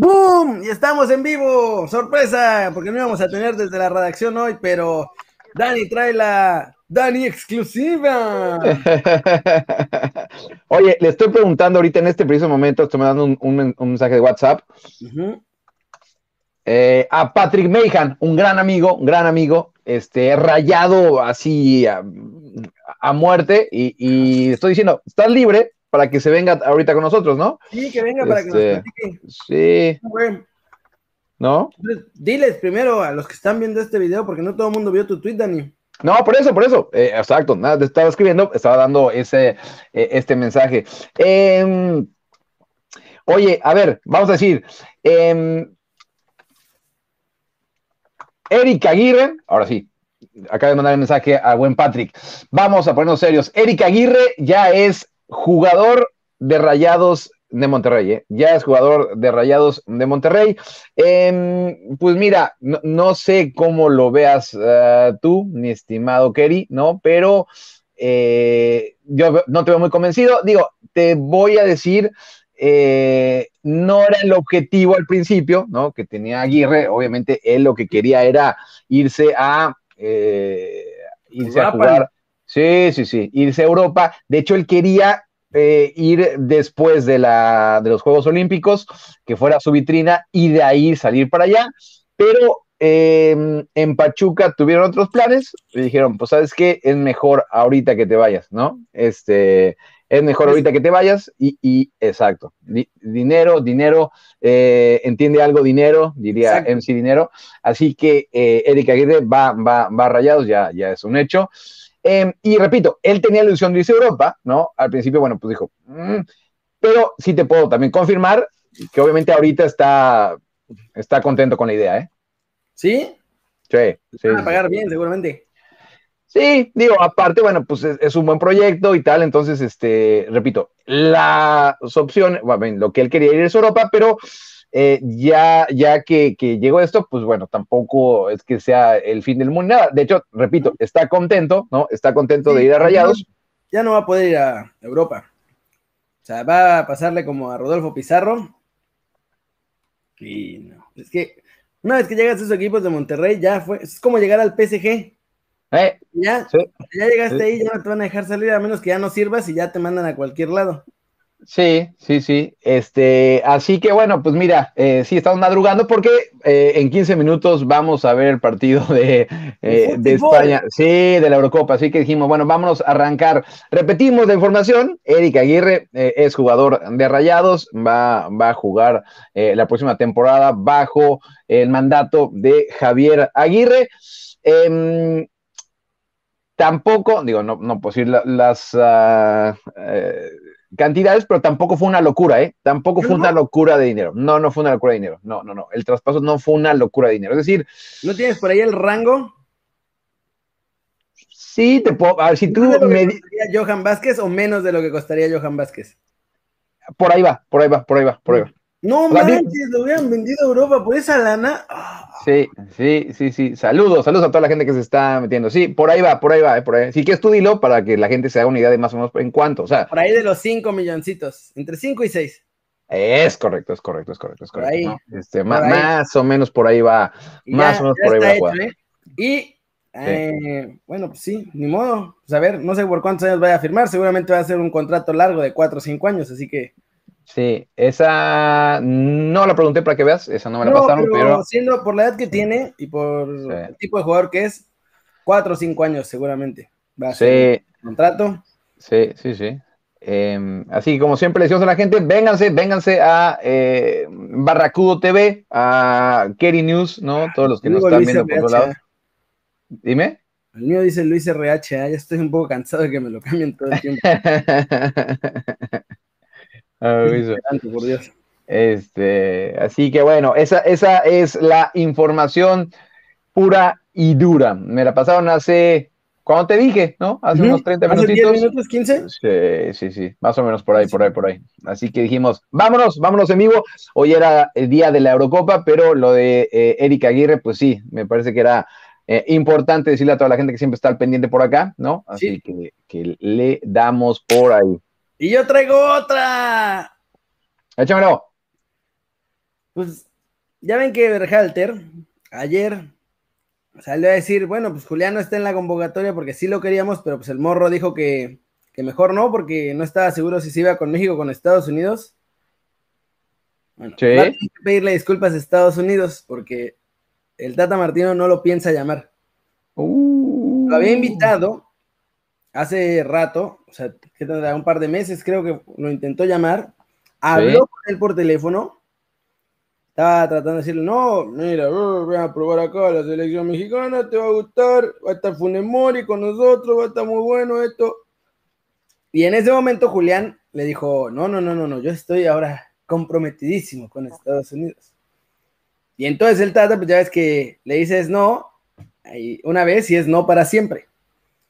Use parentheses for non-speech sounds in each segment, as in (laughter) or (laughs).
¡Boom! Y estamos en vivo. Sorpresa, porque no íbamos a tener desde la redacción hoy, pero Dani trae la Dani exclusiva. (laughs) Oye, le estoy preguntando ahorita en este preciso momento, estoy mandando un, mensaje de WhatsApp. Eh, a Patrick Mayhan, un gran amigo, un gran amigo, este, rayado así a, muerte, y, y, estoy diciendo, ¿estás libre? Para que se venga ahorita con nosotros, ¿no? Sí, que venga para que nos este, platique. Sí. ¿No? diles primero a los que están viendo este video, porque no todo el mundo vio tu tweet, Dani. No, por eso, por eso. Eh, exacto. Nada, estaba escribiendo, estaba dando ese, eh, este mensaje. Em, oye, a ver, vamos a decir. Eh, Eric Aguirre, ahora sí, acaba de mandar el mensaje a buen Patrick. Vamos a ponernos serios. Eric Aguirre ya es jugador de Rayados de Monterrey, ¿eh? ya es jugador de Rayados de Monterrey. Em, pues mira, no, sé cómo lo veas eh, tú, mi estimado Kerry, ¿no? Pero eh, yo no te veo muy convencido. Digo, te voy a decir, no era el objetivo al principio, ¿no? Que tenía Aguirre, obviamente él lo que quería era irse a, irse a jugar Sí, sí, sí, irse a Europa. De hecho, él quería eh, ir después de, la, de los Juegos Olímpicos, que fuera su vitrina, y de ahí salir para allá. Pero em, en Pachuca tuvieron otros planes y dijeron, pues sabes qué, es mejor ahorita que te vayas, ¿no? Este, es mejor ahorita que te vayas y, exacto, dinero, dinero, eh, entiende algo dinero, diría MC Dinero. Así que eh, Erika Aguirre va, va, va rayados, ya, ya es un hecho. Em, y repito, él tenía la ilusión de irse a Europa, ¿no? Al principio, bueno, pues dijo, mm", pero sí te puedo también confirmar que obviamente ahorita está, está contento con la idea, ¿eh? ¿Sí? Sí, sí. Van a pagar bien, seguramente. Sí, digo, aparte, bueno, pues es, un buen proyecto y tal, entonces, este, repito, las opciones, bueno, lo que él quería ir es Europa, pero eh, ya, ya que, llegó esto, pues bueno, tampoco es que sea el fin del mundo, nada. De hecho, repito, está contento, ¿no? Está contento de ir a Rayados. Ya no va a poder ir a Europa. O sea, va a pasarle como a Rodolfo Pizarro. Y no, es que una vez que llegas a esos equipos de Monterrey, ya fue, es como llegar al PSG. Eh, ya, ya llegaste ahí, ya no te van a dejar salir a menos que ya no sirvas y ya te mandan a cualquier lado. Sí, sí, sí. Este, así que bueno, pues mira, eh, sí, estamos madrugando porque eh, en 15 minutos vamos a ver el partido de, eh, de España, sí, de la Eurocopa. Así que dijimos, bueno, vámonos a arrancar. Repetimos la información: Eric Aguirre es jugador de Rayados, va, va a jugar la próxima temporada bajo el mandato de Javier Aguirre. Em, tampoco, digo, no, no decir las. Uh, cantidades, pero tampoco fue una locura, ¿eh? Tampoco fue una locura de dinero. No, no fue una locura de dinero. No, no, no. El traspaso no fue una locura de dinero. Es decir. ¿No tienes por ahí el rango? Sí, te puedo. A ver, si tú. Me... Johan Vázquez o menos de lo que costaría Johan Vázquez? Por ahí va, por ahí va, por ahí va, por ahí va. No manches, lo hubieran vendido a Europa por esa lana. Sí, sí, sí, sí. Saludos, saludos a toda la gente que se está metiendo. Sí, por ahí va, por ahí va, eh, por ahí. Sí, que es tu dilo para que la gente se haga una idea de más o menos en cuánto. O sea, por ahí de los 5 milloncitos, entre 5 y 6. Es correcto, es correcto, es correcto, es correcto. Este, más, o menos por ahí va. más o menos por ahí va. ¿eh? Y eh, bueno, pues sí, ni modo. Pues a ver, no sé por cuántos años vaya a firmar. Seguramente va a ser un contrato largo de 4 o 5 años, así que. Sí, esa no la pregunté para que veas, esa no me la pasaron, pero, Siendo por la edad que tiene y por el tipo de jugador que es, cuatro o cinco años seguramente va a ser contrato. Sí, sí, sí. Em, así que como siempre le decimos a la gente, vénganse, vénganse a eh, Barracudo TV, a Kerry News, ¿no? Todos los que nos están viendo por todos lados. Dime. El mío dice Luis RH, ya estoy un poco cansado de que me lo cambien todo el tiempo. (laughs) Ah, por Dios. Este, así que bueno, esa, esa es la información pura y dura. Me la pasaron hace, cuando te dije, ¿no? Hace unos 30 minutitos. 10 minutos, 15? Sí, sí, sí, más o menos por ahí, por ahí, por ahí. Así que dijimos, vámonos, vámonos en vivo. Hoy era el día de la Eurocopa, pero lo de eh, Erika Aguirre, pues sí, me parece que era eh, importante decirle a toda la gente que siempre está al pendiente por acá, ¿no? Así que, que le damos por ahí. Y yo traigo otra. Échamelo. pues ya ven que Berhalter ayer salió a decir, bueno, pues Julián no está en la convocatoria porque sí lo queríamos, pero pues el morro dijo que, mejor no, porque no estaba seguro si se iba con México o con Estados Unidos. Bueno, sí. que pedirle disculpas a Estados Unidos porque el Tata Martino no lo piensa llamar. Uh. Lo había invitado hace rato, o sea, que tendrá un par de meses, creo que lo intentó llamar, habló con él por teléfono, estaba tratando de decirle, no, mira, voy a probar acá la selección mexicana, te va a gustar, va a estar Funemori con nosotros, va a estar muy bueno esto. Y en ese momento Julián le dijo, no, no, no, no, no, yo estoy ahora comprometidísimo con Estados Unidos. Y entonces el Tata, pues ya ves que le dices no, una vez y es no para siempre.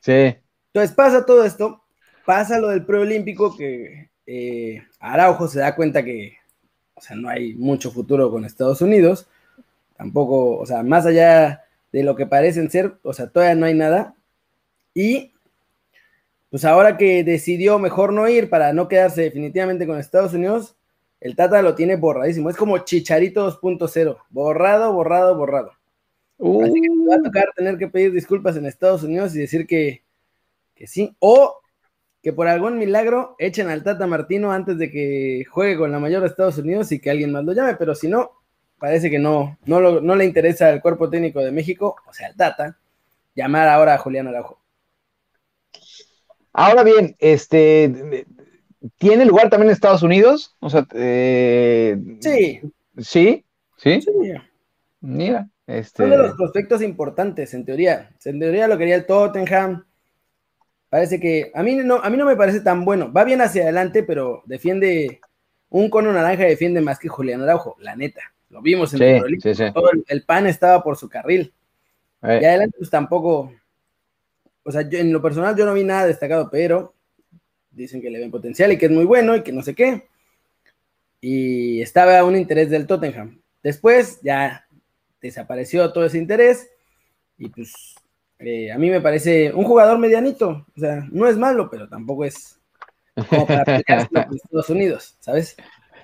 Sí. Entonces pasa todo esto, pasa lo del preolímpico que eh, Araujo se da cuenta que, o sea, no hay mucho futuro con Estados Unidos, tampoco, o sea, más allá de lo que parecen ser, o sea, todavía no hay nada. Y pues ahora que decidió mejor no ir para no quedarse definitivamente con Estados Unidos, el Tata lo tiene borradísimo. Es como Chicharito 2.0, borrado, borrado, borrado. Así que va a uh. tocar tener que pedir disculpas en Estados Unidos y decir que, que sí, o que por algún milagro echen al Tata Martino antes de que juegue con la mayor de Estados Unidos y que alguien más lo llame, pero si no, parece que no, no, no le interesa al cuerpo técnico de México, o sea, al Tata, llamar ahora a Julián Araujo. Ahora bien, este, ¿tiene lugar también en Estados Unidos? O sea, eh, sí. ¿Sí? ¿Sí? Sí. Mira, este... Son de los prospectos importantes, en teoría. En teoría lo quería el Tottenham, Parece que a mí no, a mí no me parece tan bueno. Va bien hacia adelante, pero defiende un cono naranja defiende más que Julián Araujo, la neta. Lo vimos en el, sí, Todo el, pan estaba por su carril. Eh. Y adelante, pues tampoco. O sea, yo, en lo personal yo no vi nada destacado, pero dicen que le ven potencial y que es muy bueno y que no sé qué. Y estaba un interés del Tottenham. Después ya desapareció todo ese interés y pues eh, a mí me parece un jugador medianito, o sea, no es malo, pero tampoco es como para pelear con Estados Unidos, ¿sabes?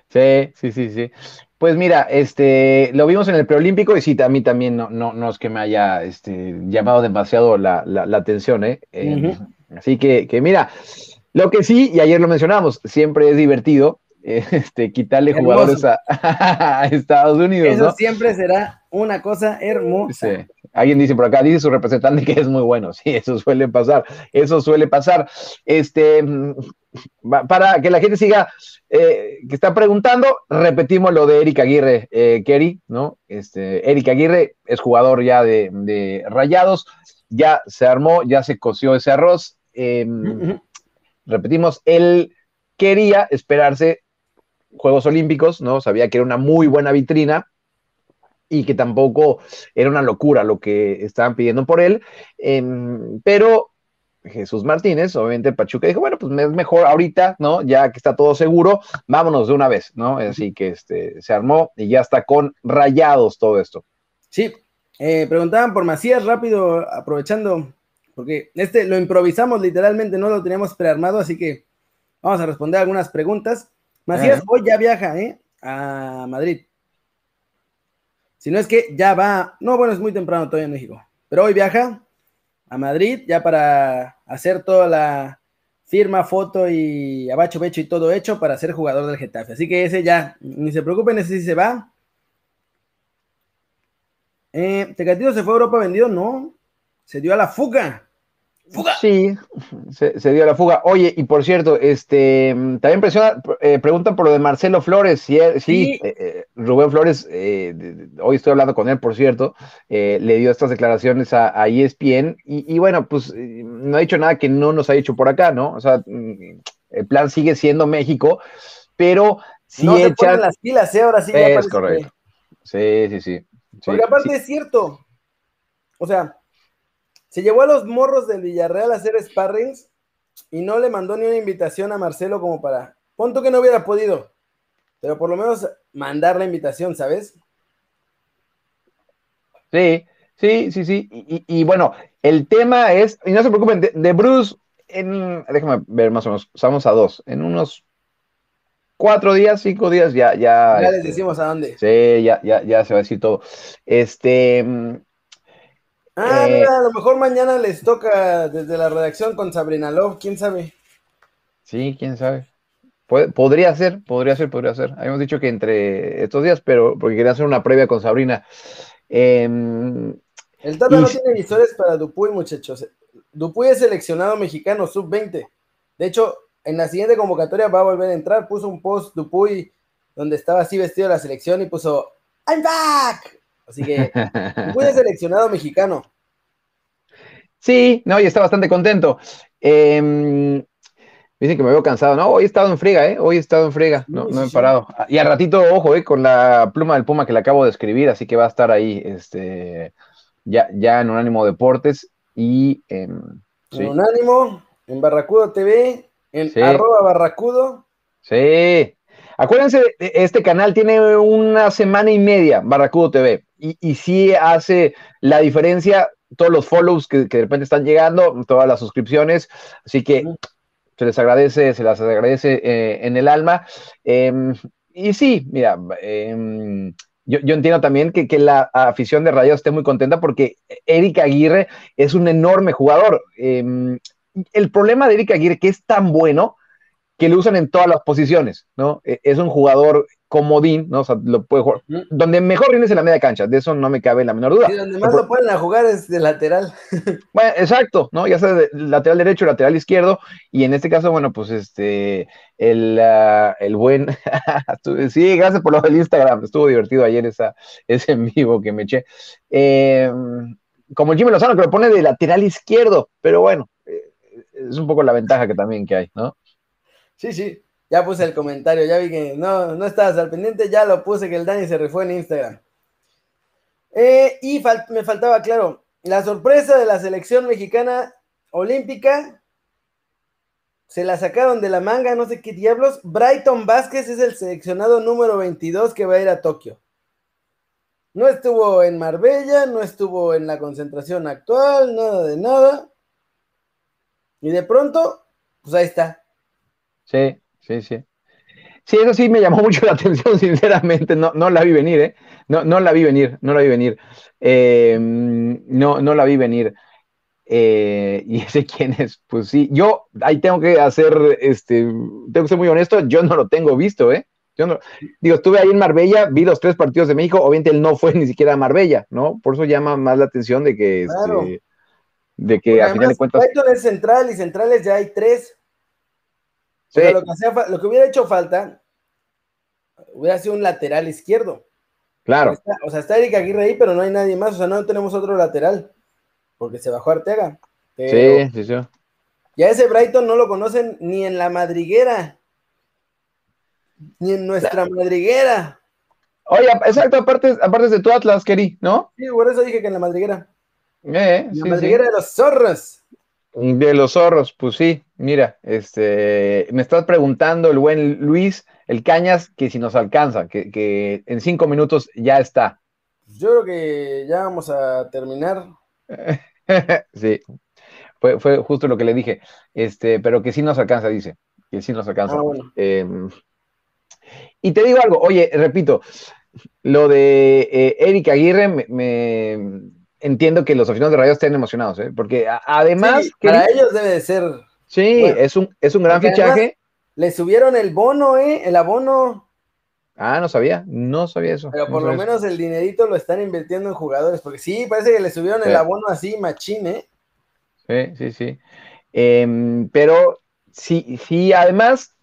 Sí, sí, sí, sí. Pues mira, este, lo vimos en el preolímpico y sí, a mí también no, no, no es que me haya este, llamado demasiado la, atención, ¿eh? eh así que, que mira, lo que sí, y ayer lo mencionamos, siempre es divertido este, quitarle jugadores (laughs) a, Estados Unidos. Eso siempre será una cosa hermosa. Alguien dice por acá, dice su representante que es muy bueno. (laughs) Sí, eso suele pasar. Eso suele pasar. Este, para que la gente siga, eh, que está preguntando, repetimos lo de Eric Aguirre, eh, Kerry, ¿no? Este, Eric Aguirre es jugador ya de, Rayados, ya se armó, ya se coció ese arroz. Em, repetimos, él quería esperarse Juegos Olímpicos, ¿no? Sabía que era una muy buena vitrina y que tampoco era una locura lo que estaban pidiendo por él, em, pero Jesús Martínez, obviamente Pachuca dijo, bueno, pues es mejor ahorita, ¿no? Ya que está todo seguro, vámonos de una vez, ¿no? Así que este, se armó y ya está con rayados todo esto. Sí, eh, preguntaban por Macías rápido, aprovechando, porque este lo improvisamos literalmente, no lo teníamos prearmado, así que vamos a responder algunas preguntas. Macías hoy ya viaja, ¿eh? A Madrid. Si no es que ya va, no, bueno, es muy temprano todavía en México, pero hoy viaja a Madrid ya para hacer toda la firma, foto y abacho, becho y todo hecho para ser jugador del Getafe. Así que ese ya, ni se preocupen, ese sí se va. Eh, ¿Tecatito se fue a Europa vendido? No, se dio a la fuga. Sí, se, dio la fuga. Oye, y por cierto, este también presiona, eh, preguntan por lo de Marcelo Flores. Sí, sí, eh, eh, Rubén Flores, hoy estoy hablando con él, por cierto, le dio estas declaraciones a, ESPN y, bueno, pues no ha dicho nada que no nos ha dicho por acá, ¿no? O sea, mm, el plan sigue siendo México, pero si no echan... las pilas, ¿eh? Ahora sí. Es correcto. Sí, sí, sí. Porque aparte es cierto. O sea, se llevó a los morros del Villarreal a hacer sparrings y no le mandó ni una invitación a Marcelo como para. Punto que no hubiera podido, pero por lo menos mandar la invitación, ¿sabes? Sí, sí, sí, sí. Y, bueno, el tema es, y no se preocupen, de, Bruce, en, déjame ver más o menos, estamos a dos, en unos cuatro días, cinco días, ya, Ya les este, decimos a dónde. Sí, ya, ya, ya se va a decir todo. Este, Ah, Eh, mira, a lo mejor mañana les toca desde la redacción con Sabrina Love, quién sabe. sí, quién sabe. Podría ser, podría ser, podría ser. Habíamos dicho que entre estos días, pero porque quería hacer una previa con Sabrina. Em, El Tata Y no tiene visores para Dupuy, muchachos. Dupuy es seleccionado mexicano sub-20. De hecho, en la siguiente convocatoria va a volver a entrar. Puso un post Dupuy donde estaba así vestido de la selección y puso I'm back. Así que es seleccionado mexicano. Sí, no, y está bastante contento. Em, dicen que me veo cansado. No, hoy he estado en friega, ¿eh? Hoy he estado en friega. No, he parado. Y al ratito, ojo, ¿eh? Con la pluma del Puma que le acabo de escribir, así que va a estar ahí, este, ya, ya en Unánimo Deportes. Y em, sí, En Unánimo, en Barracudo TV, en Sí. arroba Barracudo. sí. Acuérdense, este canal tiene una semana y media, Barracudo TV, y, y sí hace la diferencia todos los follows que, que de repente están llegando, todas las suscripciones, así que se les agradece, se las agradece eh, en el alma. Em, y sí, mira, em, yo, yo entiendo también que, que la afición de Rayados esté muy contenta porque Eric Aguirre es un enorme jugador. Em, el problema de Eric Aguirre que es tan bueno que lo usan en todas las posiciones, ¿no? E- Es un jugador comodín, ¿no? O sea, lo puede jugar. Donde mejor rinde es en la media cancha, de eso no me cabe la menor duda. Y donde más lo a jugar es de lateral. (laughs) Bueno, exacto, ¿no? Ya sea de lateral derecho, lateral izquierdo, y en este caso, bueno, pues este, el, ah, el buen, (laughs) sí, gracias por lo del Instagram, estuvo divertido ayer esa, ese en vivo que me eché. Eh, como Jimmy Lozano, que lo pone de lateral izquierdo, pero bueno, eh, es un poco la ventaja que también que hay, ¿no? Sí, sí. Ya puse el comentario, ya vi que no, no estabas al pendiente, ya lo puse que el Dani se refue en Instagram. Eh, y me faltaba, claro, la sorpresa de la selección mexicana olímpica. Se la sacaron de la manga, no sé qué diablos. Brighton Vázquez es el seleccionado número 22 que va a ir a Tokio. No estuvo en Marbella, no estuvo en la concentración actual, nada de nada. Y de pronto, pues ahí está. Sí, sí, sí. Sí, eso sí me llamó (laughs) mucho la atención, sinceramente, no, no la vi venir, ¿eh? No, no la vi venir, no la vi venir. Eh, no, no la vi venir. Eh, (laughs) y ese quién es, pues sí, yo ahí tengo que hacer, este, tengo que ser muy honesto, yo no lo tengo visto, ¿eh? Yo no, digo, estuve ahí en Marbella, vi los tres partidos de México, obviamente él no fue ni siquiera a Marbella, ¿no? Por eso llama más la atención de que, este, Claro. de que a final de cuentas, Brighton es central y centrales ya hay tres. Sí, lo, que hacía fa- lo que hubiera hecho falta hubiera sido un lateral izquierdo. claro, Está- o sea, está Eric Aguirre ahí, pero no hay nadie más. O sea, no tenemos otro lateral. Porque se bajó Arteaga. Pero sí, sí, sí. ya ese Brighton no lo conocen ni en la madriguera. Ni en nuestra madriguera. Oye, exacto, aparte, aparte de tu Atlas, Keri, ¿no? Sí, por eso dije que en la madriguera. Eh, En la sí. madriguera de los zorros. De los zorros, pues sí, mira, este, me estás preguntando el buen Luis, el Cañas, que si nos alcanza, que, que en cinco minutos ya está. Yo creo que ya vamos a terminar. (laughs) sí, fue, fue justo lo que le dije, este, pero que sí nos alcanza, dice, que sí nos alcanza. Ah, bueno. Eh, y te digo algo, oye, repito, lo de eh, Eric Aguirre, me, me- entiendo que los aficionados de Rayos estén emocionados, ¿eh? porque a- además, Sí, que- para ellos debe de ser. Sí, bueno, es un, es un gran fichaje. Le subieron el bono, ¿eh? El abono. Ah, no sabía, no sabía eso. Pero no por lo eso. menos el dinerito lo están invirtiendo en jugadores. Porque sí, parece que le subieron Sí. el abono así, machín, ¿eh? Sí, sí, sí. Em, pero sí, sí, además,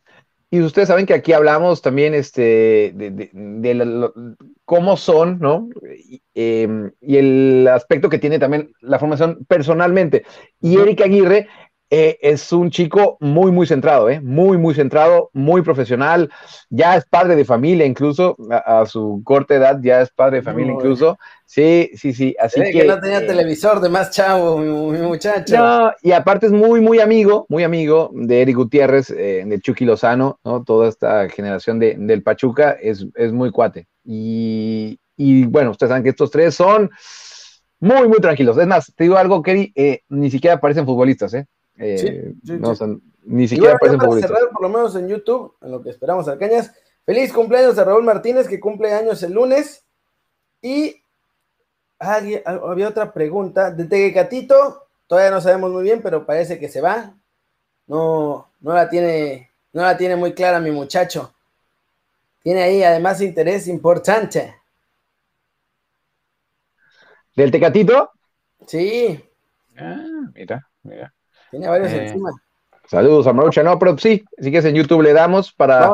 y ustedes saben que aquí hablamos también este, de, de- de la- lo- cómo son, ¿no? Y, em, y el aspecto que tiene también la formación personalmente. Y. Eric Aguirre eh, es un chico muy, muy centrado, ¿eh? Muy, muy centrado, muy profesional. Ya es padre de familia, incluso a, a su corta edad, ya es padre de familia, incluso. Sí, sí, sí. Así Eh, que. que no tenía eh, televisor de más chavo, mi, mi muchacho. no, y aparte es muy, muy amigo, muy amigo de Eric Gutiérrez, eh, de Chucky Lozano, ¿no? Toda esta generación de, del Pachuca es, es muy cuate. Y, y, bueno, ustedes saben que estos tres son muy, muy tranquilos. Es más, te digo algo, Kerry, eh, ni siquiera parecen futbolistas, ¿eh? Eh, Sí, sí, no, sí. o sea, Ni siquiera bueno, parecen para cerrar, por lo menos en YouTube, en lo que esperamos al Cañas. Feliz cumpleaños a Raúl Martínez, que cumple años el lunes. Y había otra pregunta. De Teguecatito, todavía no sabemos muy bien, pero parece que se va. No, no la tiene, no la tiene muy clara mi muchacho. Tiene ahí además interés importante. ¿Del Tecatito? Sí. Ah, mira, mira. Tiene varios eh, encima. Saludos a Marucha. No, pero sí, si que en YouTube le damos para.